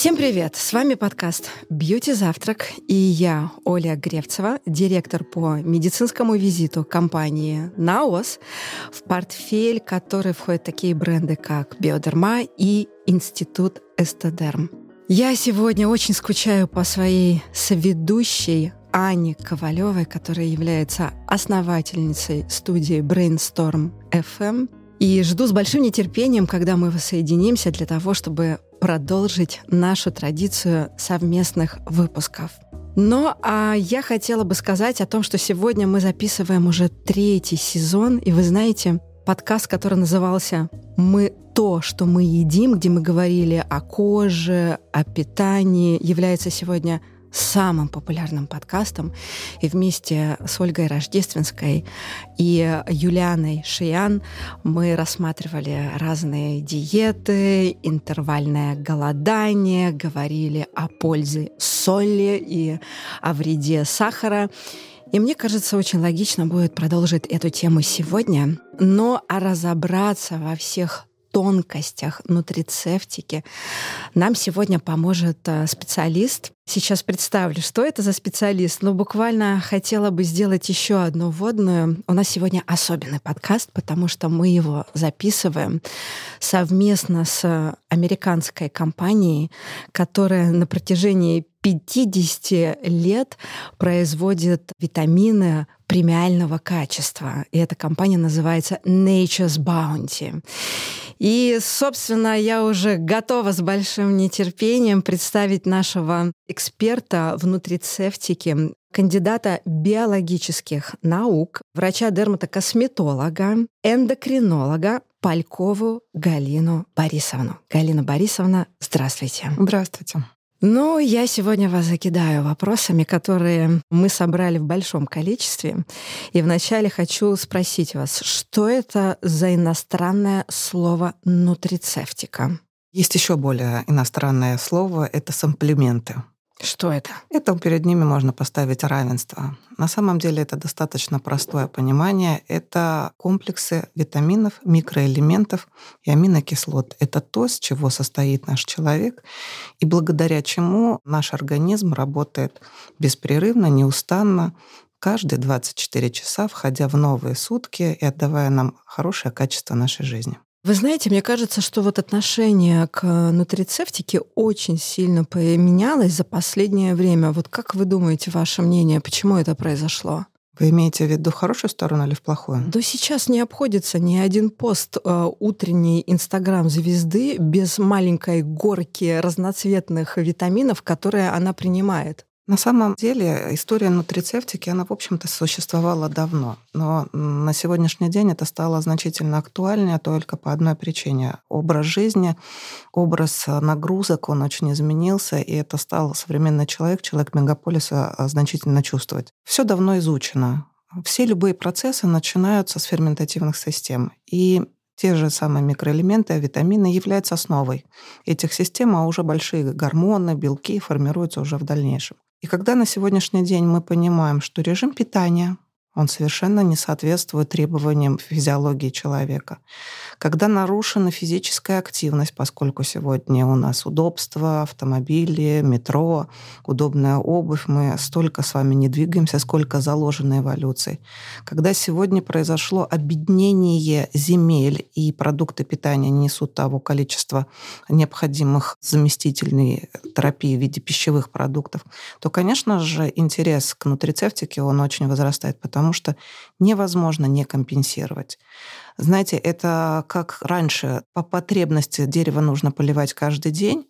Всем привет! С вами подкаст «Бьюти Завтрак» и я, Оля Гревцева, директор по медицинскому визиту компании «Наос», в портфель который входят такие бренды, как «Биодерма» и «Институт Эстедерм». Я сегодня очень скучаю по своей соведущей Ане Ковалевой, которая является основательницей студии Brainstorm FM. И жду с большим нетерпением, когда мы воссоединимся для того, чтобы продолжить нашу традицию совместных выпусков. Но а я хотела бы сказать о том, что сегодня мы записываем уже третий сезон, и вы знаете, подкаст, который назывался «Мы то, что мы едим», где мы говорили о коже, о питании, является сегодня самым популярным подкастом. И вместе с Ольгой Рождественской и Юлианой Шиян мы рассматривали разные диеты, интервальное голодание, говорили о пользе соли и о вреде сахара. И мне кажется, очень логично будет продолжить эту тему сегодня, но а разобраться во всех тонкостях нутрицептики нам сегодня поможет э, специалист. Сейчас представлю, что это за специалист. Но буквально хотела бы сделать еще одну вводную. У нас сегодня особенный подкаст, потому что мы его записываем совместно с американской компанией, которая на протяжении 50 лет производит витамины премиального качества. И эта компания называется Nature's Bounty. И, собственно, я уже готова с большим нетерпением представить нашего эксперта в нутрицептике, кандидата биологических наук, врача-дерматокосметолога, эндокринолога Палькову Галину Борисовну. Галина Борисовна, здравствуйте. Здравствуйте. Ну, я сегодня вас закидаю вопросами, которые мы собрали в большом количестве. И вначале хочу спросить вас, что это за иностранное слово нутрицептика? Есть еще более иностранное слово — это самплименты. Что это? Это перед ними можно поставить равенство. На самом деле это достаточно простое понимание. Это комплексы витаминов, микроэлементов и аминокислот. Это то, с чего состоит наш человек, и благодаря чему наш организм работает беспрерывно, неустанно, каждые 24 часа, входя в новые сутки и отдавая нам хорошее качество нашей жизни. Вы знаете, мне кажется, что вот отношение к нутрицептике очень сильно поменялось за последнее время. Вот как вы думаете, ваше мнение, почему это произошло? Вы имеете в виду хорошую сторону или в плохую? Да сейчас не обходится ни один пост э, утренней Инстаграм-звезды без маленькой горки разноцветных витаминов, которые она принимает. На самом деле история нутрицептики, она, в общем-то, существовала давно. Но на сегодняшний день это стало значительно актуальнее только по одной причине. Образ жизни, образ нагрузок, он очень изменился, и это стал современный человек, человек мегаполиса а, значительно чувствовать. Все давно изучено. Все любые процессы начинаются с ферментативных систем. И те же самые микроэлементы, витамины являются основой этих систем, а уже большие гормоны, белки формируются уже в дальнейшем. И когда на сегодняшний день мы понимаем, что режим питания он совершенно не соответствует требованиям физиологии человека. Когда нарушена физическая активность, поскольку сегодня у нас удобство, автомобили, метро, удобная обувь, мы столько с вами не двигаемся, сколько заложено эволюцией. Когда сегодня произошло объединение земель и продукты питания несут того количества необходимых заместительной терапии в виде пищевых продуктов, то, конечно же, интерес к нутрицептике, он очень возрастает, потому потому что невозможно не компенсировать. Знаете, это как раньше по потребности дерево нужно поливать каждый день,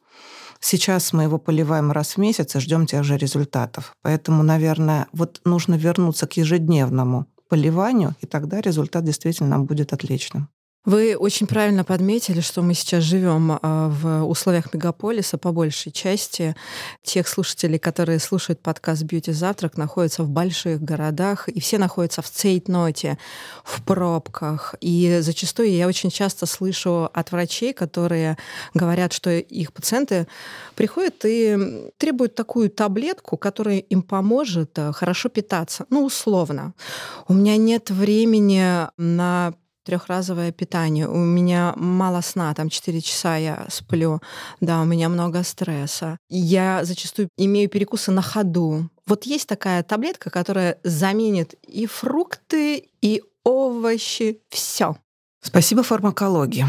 Сейчас мы его поливаем раз в месяц и ждем тех же результатов. Поэтому, наверное, вот нужно вернуться к ежедневному поливанию, и тогда результат действительно будет отличным. Вы очень правильно подметили, что мы сейчас живем а, в условиях мегаполиса по большей части. Тех слушателей, которые слушают подкаст «Бьюти Завтрак», находятся в больших городах, и все находятся в цейтноте, в пробках. И зачастую я очень часто слышу от врачей, которые говорят, что их пациенты приходят и требуют такую таблетку, которая им поможет э, хорошо питаться. Ну, условно. У меня нет времени на трехразовое питание, у меня мало сна, там 4 часа я сплю, да, у меня много стресса. Я зачастую имею перекусы на ходу. Вот есть такая таблетка, которая заменит и фрукты, и овощи, все. Спасибо фармакологии.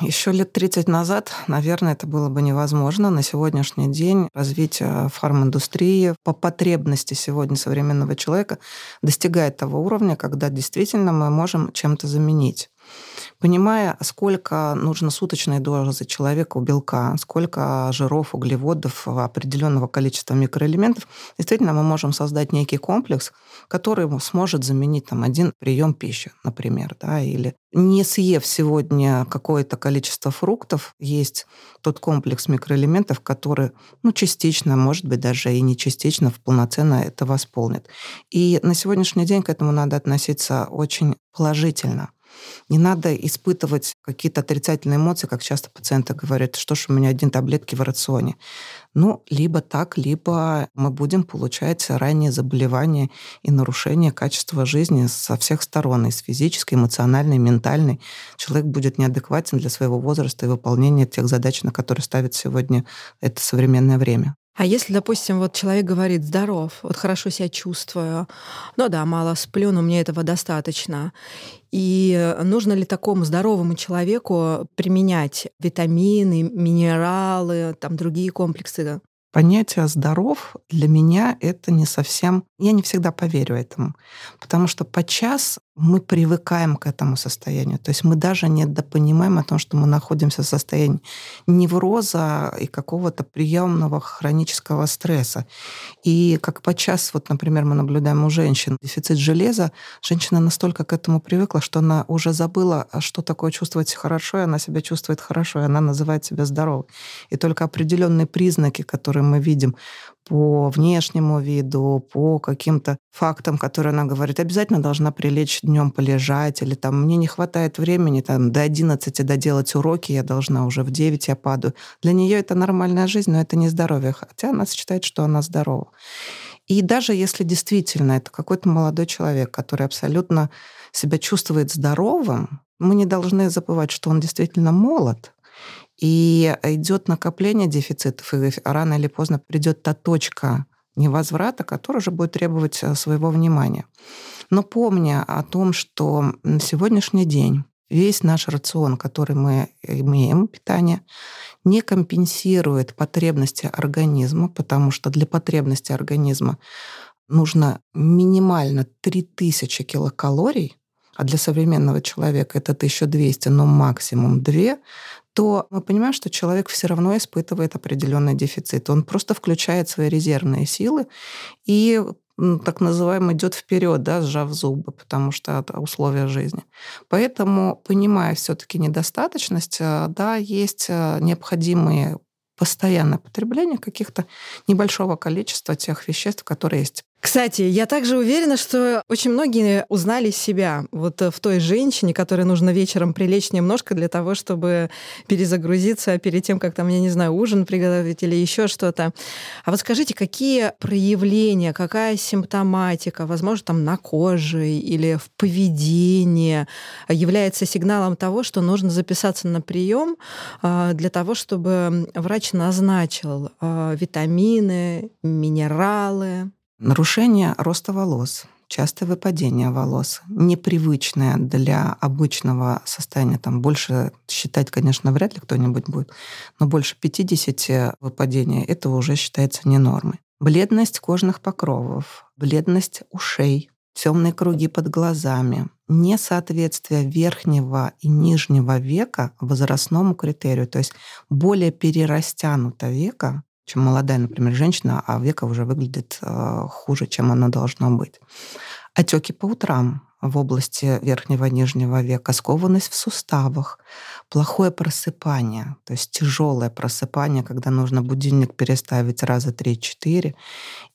Еще лет 30 назад, наверное, это было бы невозможно. На сегодняшний день развитие фарминдустрии по потребности сегодня современного человека достигает того уровня, когда действительно мы можем чем-то заменить понимая, сколько нужно суточной дозы человеку белка, сколько жиров, углеводов, определенного количества микроэлементов, действительно мы можем создать некий комплекс, который сможет заменить там, один прием пищи, например. Да, или не съев сегодня какое-то количество фруктов, есть тот комплекс микроэлементов, который ну, частично, может быть, даже и не частично, полноценно это восполнит. И на сегодняшний день к этому надо относиться очень положительно. Не надо испытывать какие-то отрицательные эмоции, как часто пациенты говорят, что ж у меня один таблетки в рационе. Ну, либо так, либо мы будем получать ранние заболевания и нарушение качества жизни со всех сторон, из физической, эмоциональной, ментальной. Человек будет неадекватен для своего возраста и выполнения тех задач, на которые ставит сегодня это современное время. А если, допустим, вот человек говорит здоров, вот хорошо себя чувствую, ну да, мало сплю, но мне этого достаточно. И нужно ли такому здоровому человеку применять витамины, минералы, там другие комплексы? Понятие «здоров» для меня это не совсем... Я не всегда поверю этому. Потому что подчас мы привыкаем к этому состоянию. То есть мы даже не допонимаем о том, что мы находимся в состоянии невроза и какого-то приемного хронического стресса. И как подчас, вот, например, мы наблюдаем у женщин дефицит железа, женщина настолько к этому привыкла, что она уже забыла, а что такое чувствовать хорошо, и она себя чувствует хорошо, и она называет себя здоровой. И только определенные признаки, которые мы видим по внешнему виду, по каким-то фактам, которые она говорит, обязательно должна прилечь днем полежать, или там мне не хватает времени, там до 11 доделать уроки, я должна уже в 9 я падаю. Для нее это нормальная жизнь, но это не здоровье, хотя она считает, что она здорова. И даже если действительно это какой-то молодой человек, который абсолютно себя чувствует здоровым, мы не должны забывать, что он действительно молод, и идет накопление дефицитов, и рано или поздно придет та точка невозврата, которая уже будет требовать э, своего внимания. Но помня о том, что на сегодняшний день весь наш рацион, который мы имеем, питание, не компенсирует потребности организма, потому что для потребности организма нужно минимально 3000 килокалорий, а для современного человека это 1200, но максимум 2, то мы понимаем, что человек все равно испытывает определенный дефицит. Он просто включает свои резервные силы и так называемый идет вперед, да, сжав зубы, потому что это условия жизни. Поэтому, понимая все-таки недостаточность, э, да, есть э, необходимые постоянное потребление каких-то небольшого количества тех веществ, которые есть кстати, я также уверена, что очень многие узнали себя вот в той женщине, которой нужно вечером прилечь немножко для того, чтобы перезагрузиться перед тем, как там, я не знаю, ужин приготовить или еще что-то. А вот скажите, какие проявления, какая симптоматика, возможно, там на коже или в поведении является сигналом того, что нужно записаться на прием а, для того, чтобы врач назначил витамины, минералы, Нарушение роста волос, частое выпадение волос, непривычное для обычного состояния, там больше считать, конечно, вряд ли кто-нибудь будет, но больше 50 выпадений, это уже считается не нормой. Бледность кожных покровов, бледность ушей, темные круги под глазами, несоответствие верхнего и нижнего века возрастному критерию, то есть более перерастянуто века, чем молодая, например, женщина, а века уже выглядит э, хуже, чем оно должно быть. Отеки по утрам в области верхнего и нижнего века, скованность в суставах, плохое просыпание, то есть тяжелое просыпание, когда нужно будильник переставить раза 3-4,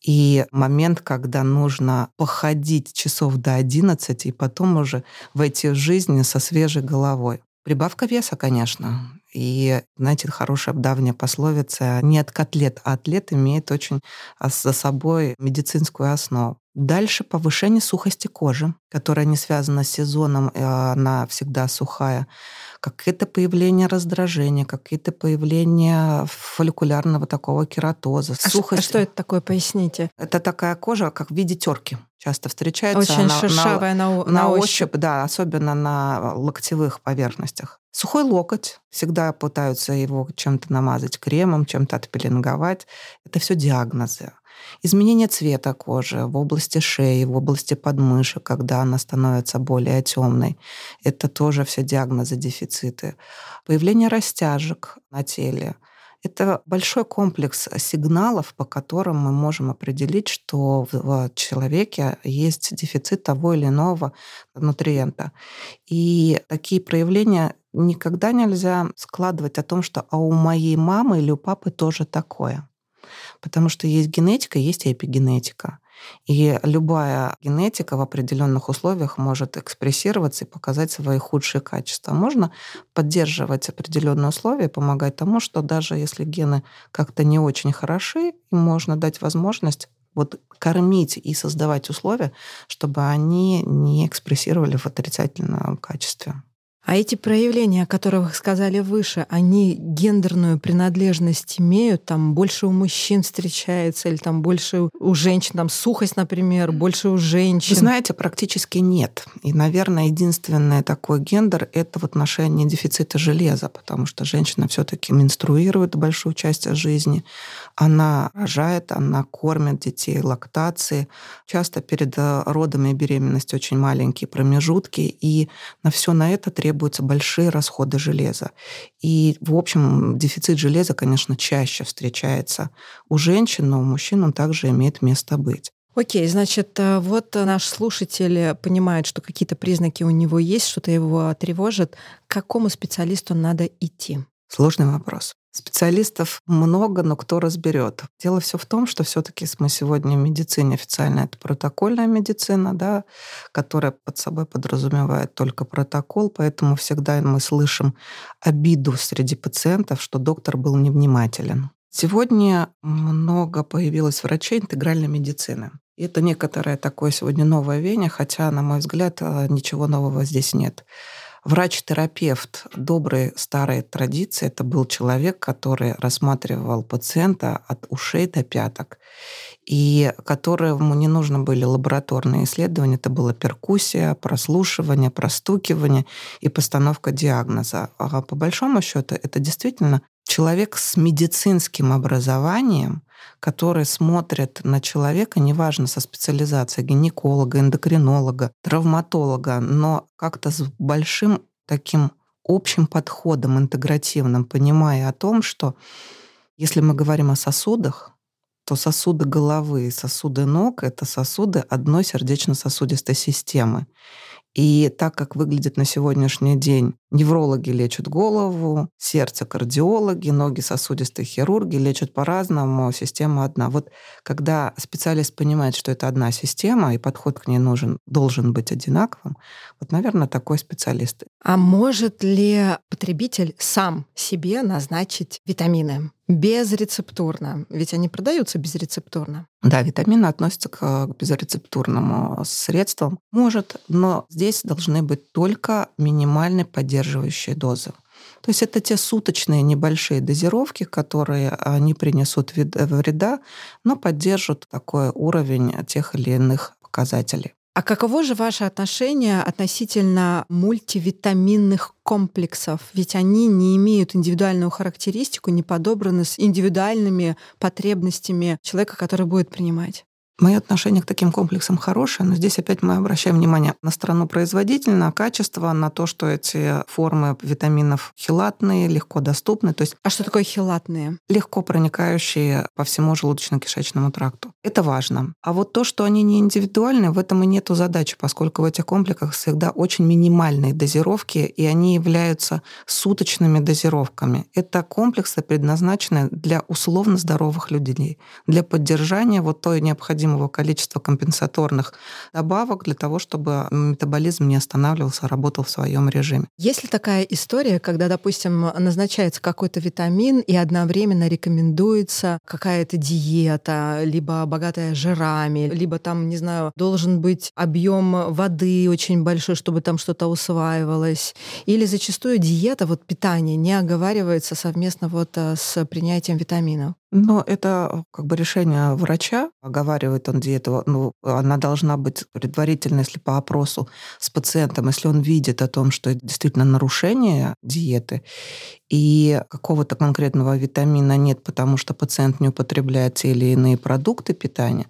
и момент, когда нужно походить часов до 11 и потом уже войти в жизнь со свежей головой. Прибавка веса, конечно. И, знаете, хорошая давняя пословица «не от котлет, а атлет» имеет очень за собой медицинскую основу. Дальше повышение сухости кожи, которая не связана с сезоном, она всегда сухая какие-то появления раздражения, какие-то появления фолликулярного такого кератоза, а сухость. А что это такое, поясните? Это такая кожа, как в виде терки часто встречается. Очень на, шершавая на, на, на ощупь. ощупь. Да, особенно на локтевых поверхностях. Сухой локоть. Всегда пытаются его чем-то намазать кремом, чем-то отпеленговать. Это все диагнозы. Изменение цвета кожи в области шеи, в области подмышек, когда она становится более темной. Это тоже все диагнозы дефициты. Появление растяжек на теле. Это большой комплекс сигналов, по которым мы можем определить, что в человеке есть дефицит того или иного нутриента. И такие проявления никогда нельзя складывать о том, что а у моей мамы или у папы тоже такое. Потому что есть генетика, есть эпигенетика. И любая генетика в определенных условиях может экспрессироваться и показать свои худшие качества. Можно поддерживать определенные условия, помогать тому, что даже если гены как-то не очень хороши, им можно дать возможность вот кормить и создавать условия, чтобы они не экспрессировали в отрицательном качестве. А эти проявления, о которых сказали выше, они гендерную принадлежность имеют? Там больше у мужчин встречается или там больше у женщин? Там сухость, например, больше у женщин? Вы знаете, практически нет. И, наверное, единственный такой гендер — это в отношении дефицита железа, потому что женщина все таки менструирует большую часть жизни. Она рожает, она кормит детей, лактации. Часто перед э, родами и беременностью очень маленькие промежутки, и на все на это требуется требуются большие расходы железа. И, в общем, дефицит железа, конечно, чаще встречается у женщин, но у мужчин он также имеет место быть. Окей, значит, э, вот наш слушатель понимает, что какие-то признаки у него есть, что-то его тревожит. К какому специалисту надо идти? Сложный вопрос. Специалистов много, но кто разберет? Дело все в том, что все-таки мы сегодня в медицине официально это протокольная медицина, да, которая под собой подразумевает только протокол, поэтому всегда мы слышим обиду среди пациентов, что доктор был невнимателен. Сегодня много появилось врачей интегральной медицины. И это некоторое такое сегодня новое веяние, хотя, на мой взгляд, э, ничего нового здесь нет. Врач-терапевт доброй старой традиции это был человек, который рассматривал пациента от ушей до пяток, и которому не нужны были лабораторные исследования, это была перкуссия, прослушивание, простукивание и постановка диагноза. А по большому счету это действительно человек с медицинским образованием, который смотрит на человека, неважно, со специализацией гинеколога, эндокринолога, травматолога, но как-то с большим таким общим подходом, интегративным, понимая о том, что если мы говорим о сосудах, то сосуды головы и сосуды ног — это сосуды одной сердечно-сосудистой системы. И так как выглядит на сегодняшний день, неврологи лечат голову, сердце кардиологи, ноги сосудистые хирурги лечат по-разному, система одна. Вот когда специалист понимает, что это одна система, и подход к ней нужен, должен быть одинаковым, вот, наверное, такой специалист. А может ли потребитель сам себе назначить витамины? Безрецептурно, ведь они продаются безрецептурно. Да, витамины относятся к безрецептурному средствам. Может, но здесь должны быть только минимальные поддерживающие дозы. То есть это те суточные небольшие дозировки, которые не принесут вреда, но поддержат такой уровень тех или иных показателей. А каково же ваше отношение относительно мультивитаминных комплексов? Ведь они не имеют индивидуальную характеристику, не подобраны с индивидуальными потребностями человека, который будет принимать. Мое отношение к таким комплексам хорошее, но здесь опять мы обращаем внимание на сторону производителя, на качество, на то, что эти формы витаминов хилатные, легко доступны. То есть а что такое хилатные? Легко проникающие по всему желудочно-кишечному тракту. Это важно. А вот то, что они не индивидуальны, в этом и нету задачи, поскольку в этих комплексах всегда очень минимальные дозировки, и они являются суточными дозировками. Это комплексы предназначены для условно здоровых людей, для поддержания вот той необходимой необходимого количества компенсаторных добавок для того, чтобы метаболизм не останавливался, а работал в своем режиме. Есть ли такая история, когда, допустим, назначается какой-то витамин и одновременно рекомендуется какая-то диета, либо богатая жирами, либо там, не знаю, должен быть объем воды очень большой, чтобы там что-то усваивалось, или зачастую диета, вот питание не оговаривается совместно вот э, с принятием витаминов? Но это как бы решение врача, оговаривает он диету, ну, она должна быть предварительно, если по опросу с пациентом, если он видит о том, что это действительно нарушение диеты, и какого-то конкретного витамина нет, потому что пациент не употребляет те или иные продукты питания,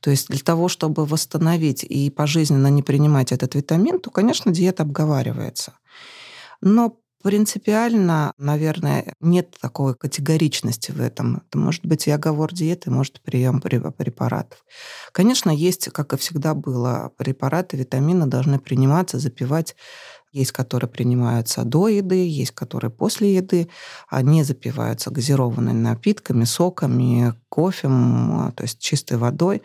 то есть для того, чтобы восстановить и пожизненно не принимать этот витамин, то, конечно, диета обговаривается. Но Принципиально, наверное, нет такой категоричности в этом. Это может быть и оговор диеты, может прием препаратов. Конечно, есть, как и всегда было, препараты, витамины должны приниматься, запивать. Есть, которые принимаются до еды, есть, которые после еды. Они запиваются газированными напитками, соками, кофе, то есть чистой водой,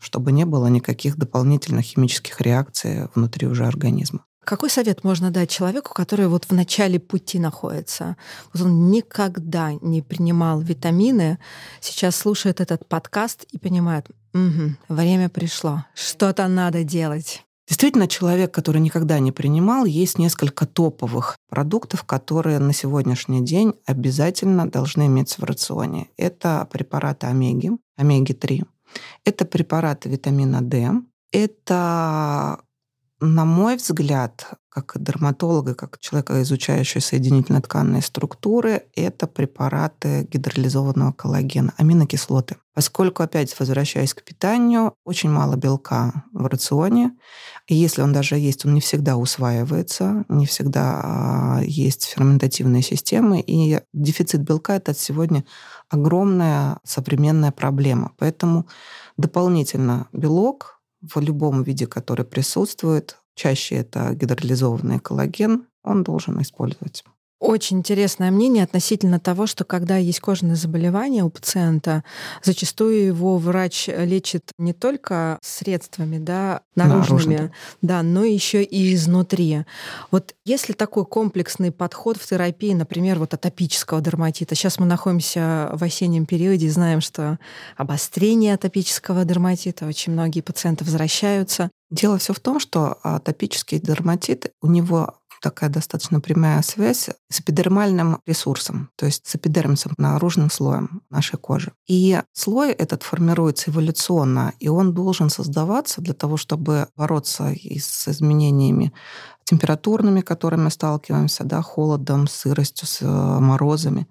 чтобы не было никаких дополнительных химических реакций внутри уже организма. Какой совет можно дать человеку, который вот в начале пути находится? Вот он никогда не принимал витамины, сейчас слушает этот подкаст и понимает, угу, время пришло, что-то надо делать. Действительно, человек, который никогда не принимал, есть несколько топовых продуктов, которые на сегодняшний день обязательно должны иметься в рационе. Это препараты омеги, омеги-3. Это препараты витамина D. Это на мой взгляд, как дерматолога, как человека, изучающего соединительно-тканные структуры, это препараты гидролизованного коллагена, аминокислоты. Поскольку, опять возвращаясь к питанию, очень мало белка в рационе, и если он даже есть, он не всегда усваивается, не всегда а, есть ферментативные системы, и дефицит белка — это сегодня огромная современная проблема. Поэтому дополнительно белок в любом виде, который присутствует, чаще это гидролизованный коллаген, он должен использовать. Очень интересное мнение относительно того, что когда есть кожные заболевания у пациента, зачастую его врач лечит не только средствами да, наружными, Наружно. да, но еще и изнутри. Вот если такой комплексный подход в терапии, например, вот атопического дерматита, сейчас мы находимся в осеннем периоде, знаем, что обострение атопического дерматита, очень многие пациенты возвращаются. Дело все в том, что атопический дерматит, у него такая достаточно прямая связь с эпидермальным ресурсом, то есть с эпидермисом, наружным слоем нашей кожи. И слой этот формируется эволюционно, и он должен создаваться для того, чтобы бороться и с изменениями температурными, которыми сталкиваемся, да, холодом, сыростью, с э, морозами.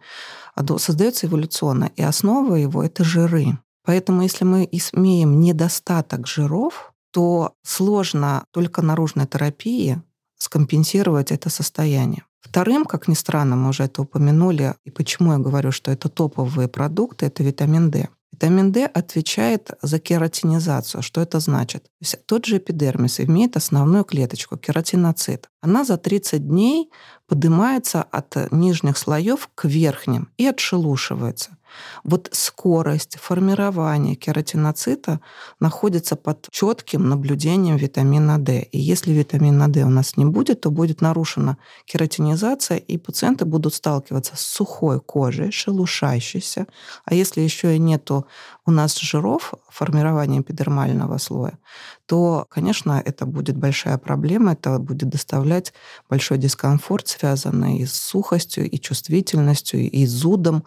А создается эволюционно, и основа его — это жиры. Поэтому если мы имеем недостаток жиров, то сложно только наружной терапии скомпенсировать это состояние. Вторым, как ни странно, мы уже это упомянули, и почему я говорю, что это топовые продукты, это витамин D. Витамин D отвечает за кератинизацию. Что это значит? То есть тот же эпидермис имеет основную клеточку, кератиноцит. Она за 30 дней поднимается от нижних слоев к верхним и отшелушивается. Вот скорость формирования кератиноцита находится под четким наблюдением витамина D. И если витамина D у нас не будет, то будет нарушена кератинизация, и пациенты будут сталкиваться с сухой кожей, шелушащейся. А если еще и нету у нас жиров, формирования эпидермального слоя, то, конечно, это будет большая проблема, это будет доставлять большой дискомфорт, связанный и с сухостью, и чувствительностью, и зудом.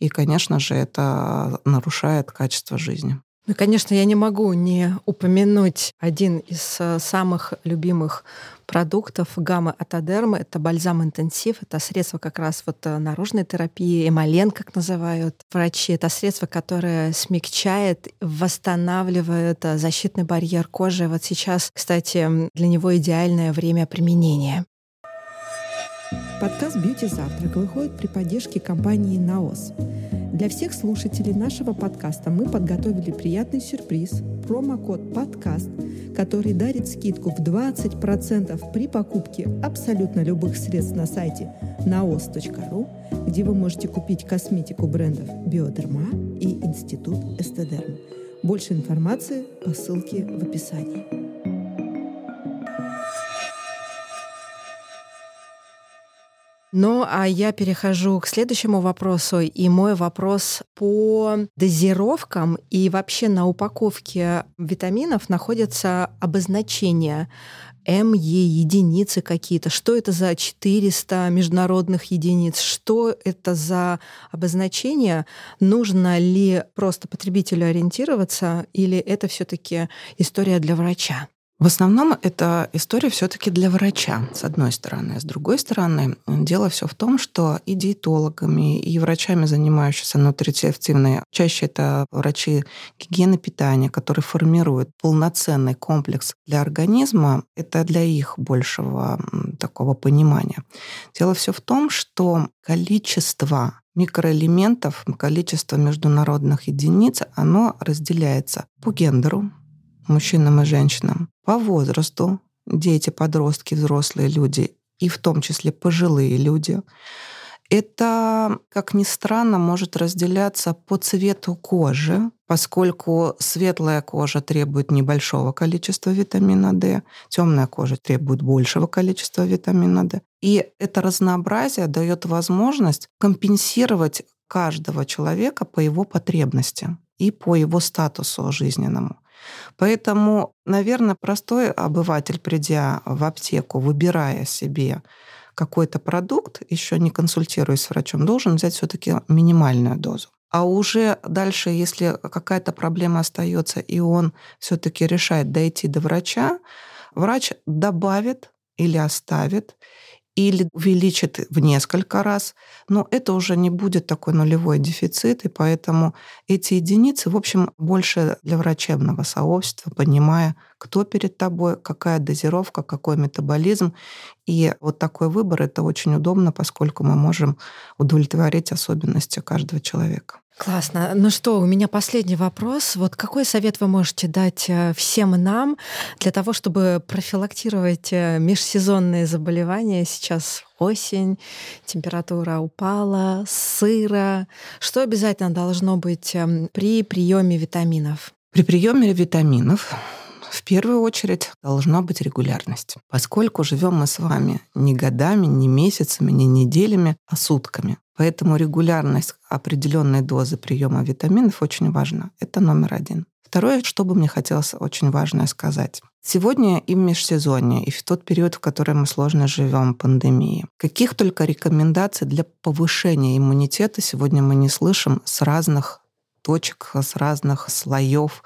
И, конечно же, это нарушает качество жизни. Ну, конечно, я не могу не упомянуть один из э, самых любимых продуктов гаммы Атодермы. Это бальзам интенсив. Это средство как раз вот э, наружной терапии, эмолен, как называют врачи. Это средство, которое смягчает, восстанавливает э, защитный барьер кожи. Вот сейчас, кстати, для него идеальное время применения. Подкаст «Бьюти Завтрак» выходит при поддержке компании «Наос». Для всех слушателей нашего подкаста мы подготовили приятный сюрприз – промокод «Подкаст», который дарит скидку в 20% при покупке абсолютно любых средств на сайте naos.ru, где вы можете купить косметику брендов «Биодерма» и «Институт Эстедерм». Больше информации по ссылке в описании. Ну, а я перехожу к следующему вопросу. И мой вопрос по дозировкам и вообще на упаковке витаминов находятся обозначения МЕ единицы какие-то. Что это за 400 международных единиц? Что это за обозначение? Нужно ли просто потребителю ориентироваться или это все-таки история для врача? В основном это история все-таки для врача, с одной стороны. С другой стороны, дело все в том, что и диетологами, и врачами, занимающимися нутрицептивной, чаще это врачи гигиены питания, которые формируют полноценный комплекс для организма, это для их большего такого понимания. Дело все в том, что количество микроэлементов, количество международных единиц, оно разделяется по гендеру, мужчинам и женщинам, по возрасту, дети, подростки, взрослые люди, и в том числе пожилые люди. Это, как ни странно, может разделяться по цвету кожи, поскольку светлая кожа требует небольшого количества витамина D, темная кожа требует большего количества витамина D. И это разнообразие дает возможность компенсировать каждого человека по его потребностям и по его статусу жизненному. Поэтому, наверное, простой обыватель, придя в аптеку, выбирая себе какой-то продукт, еще не консультируясь с врачом, должен взять все-таки минимальную дозу. А уже дальше, если какая-то проблема остается, и он все-таки решает дойти до врача, врач добавит или оставит, или увеличит в несколько раз, но это уже не будет такой нулевой дефицит, и поэтому эти единицы, в общем, больше для врачебного сообщества, понимая, кто перед тобой, какая дозировка, какой метаболизм. И вот такой выбор — это очень удобно, поскольку мы можем удовлетворить особенности каждого человека. Классно. Ну что, у меня последний вопрос. Вот какой совет вы можете дать э, всем нам для того, чтобы профилактировать э, межсезонные заболевания? Сейчас осень, температура упала, сыро. Что обязательно должно быть эм, при приеме витаминов? При приеме витаминов в первую очередь должна быть регулярность, поскольку живем мы с вами не годами, не месяцами, не неделями, а сутками. Поэтому регулярность определенной дозы приема витаминов очень важна. Это номер один. Второе, что бы мне хотелось очень важное сказать. Сегодня и в межсезонье, и в тот период, в который мы сложно живем, пандемии, каких только рекомендаций для повышения иммунитета сегодня мы не слышим с разных точек, с разных слоев.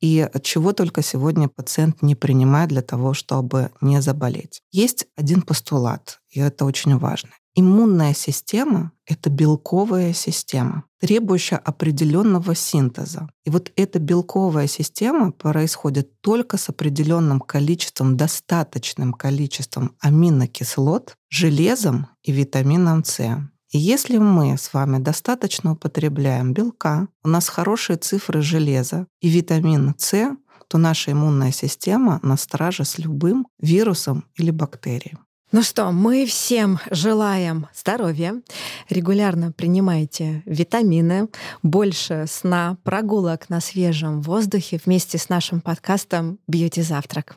И чего только сегодня пациент не принимает для того, чтобы не заболеть. Есть один постулат, и это очень важно. Иммунная система — это белковая система, требующая определенного синтеза. И вот эта белковая система происходит только с определенным количеством, достаточным количеством аминокислот, железом и витамином С. Если мы с вами достаточно употребляем белка, у нас хорошие цифры железа и витамина С, то наша иммунная система на страже с любым вирусом или бактерией. Ну что, мы всем желаем здоровья. Регулярно принимайте витамины, больше сна, прогулок на свежем воздухе вместе с нашим подкастом «Бьюти Завтрак».